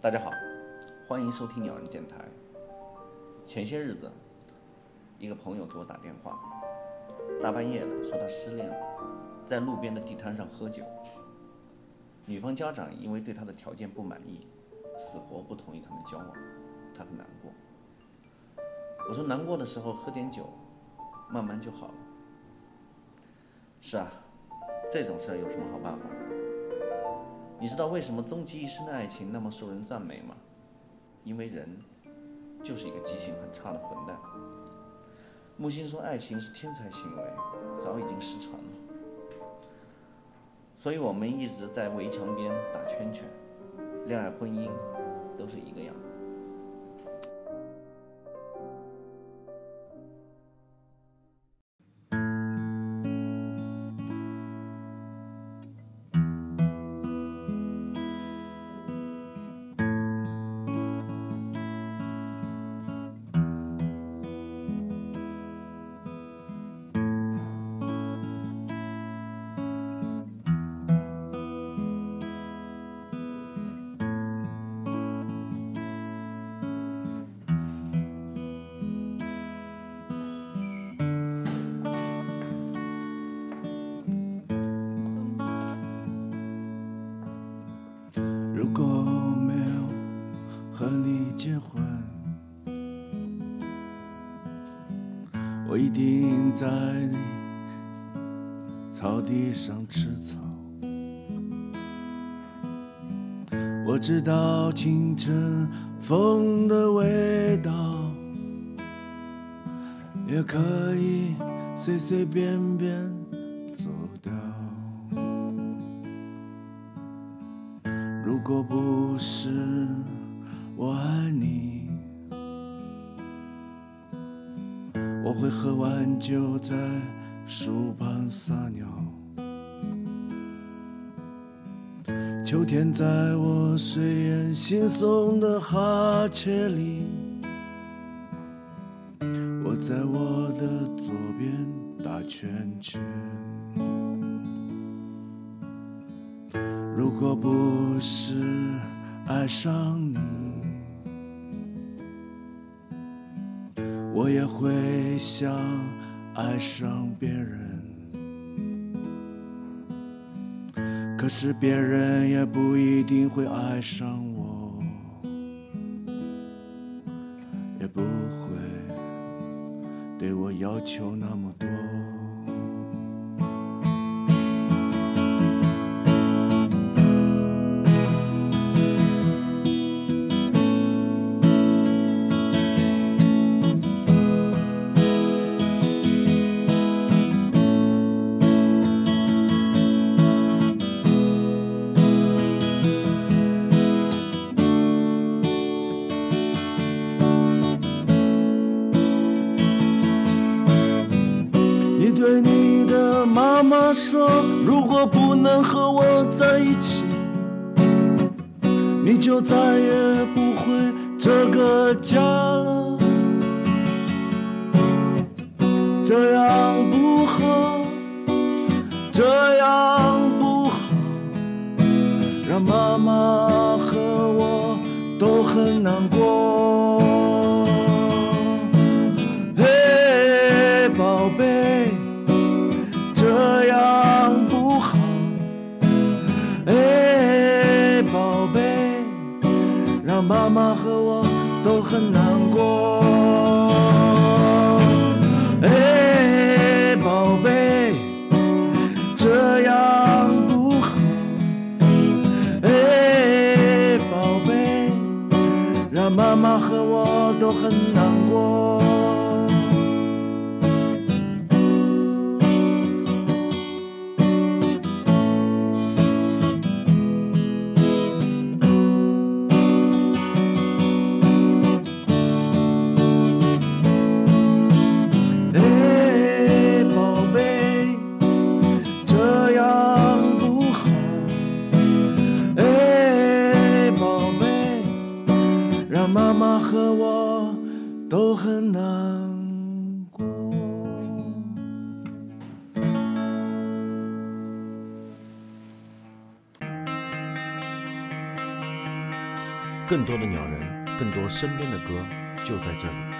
大家好，欢迎收听鸟人电台。前些日子，一个朋友给我打电话，大半夜的说他失恋了，在路边的地摊上喝酒。女方家长因为对他的条件不满意，死活不同意他们交往，他很难过。我说难过的时候喝点酒，慢慢就好了。是啊，这种事儿有什么好办法？你知道为什么终其一生的爱情那么受人赞美吗？因为人就是一个记性很差的混蛋。木心说爱情是天才行为，早已经失传了。所以我们一直在围墙边打圈圈，恋爱婚姻都是一个样。结婚，我一定在草地上吃草。我知道清晨风的味道，也可以随随便便走掉。如果不是我爱你，我会喝完酒在树旁撒尿。秋天在我睡眼惺忪的哈欠里，我在我的左边打圈圈。如果不是爱上你，我也会想爱上别人。可是别人也不一定会爱上我，也不会对我要求那么多。对你的妈妈说，如果不能和我在一起，你就再也不回这个家了。这样不好，这样不好，让妈妈和我都很难过。让妈妈和我都很难过。哎，宝贝，这样不好。哎，宝贝，让妈妈和我都很难过。都很难过。更多的鸟人更多身边的歌就在这里。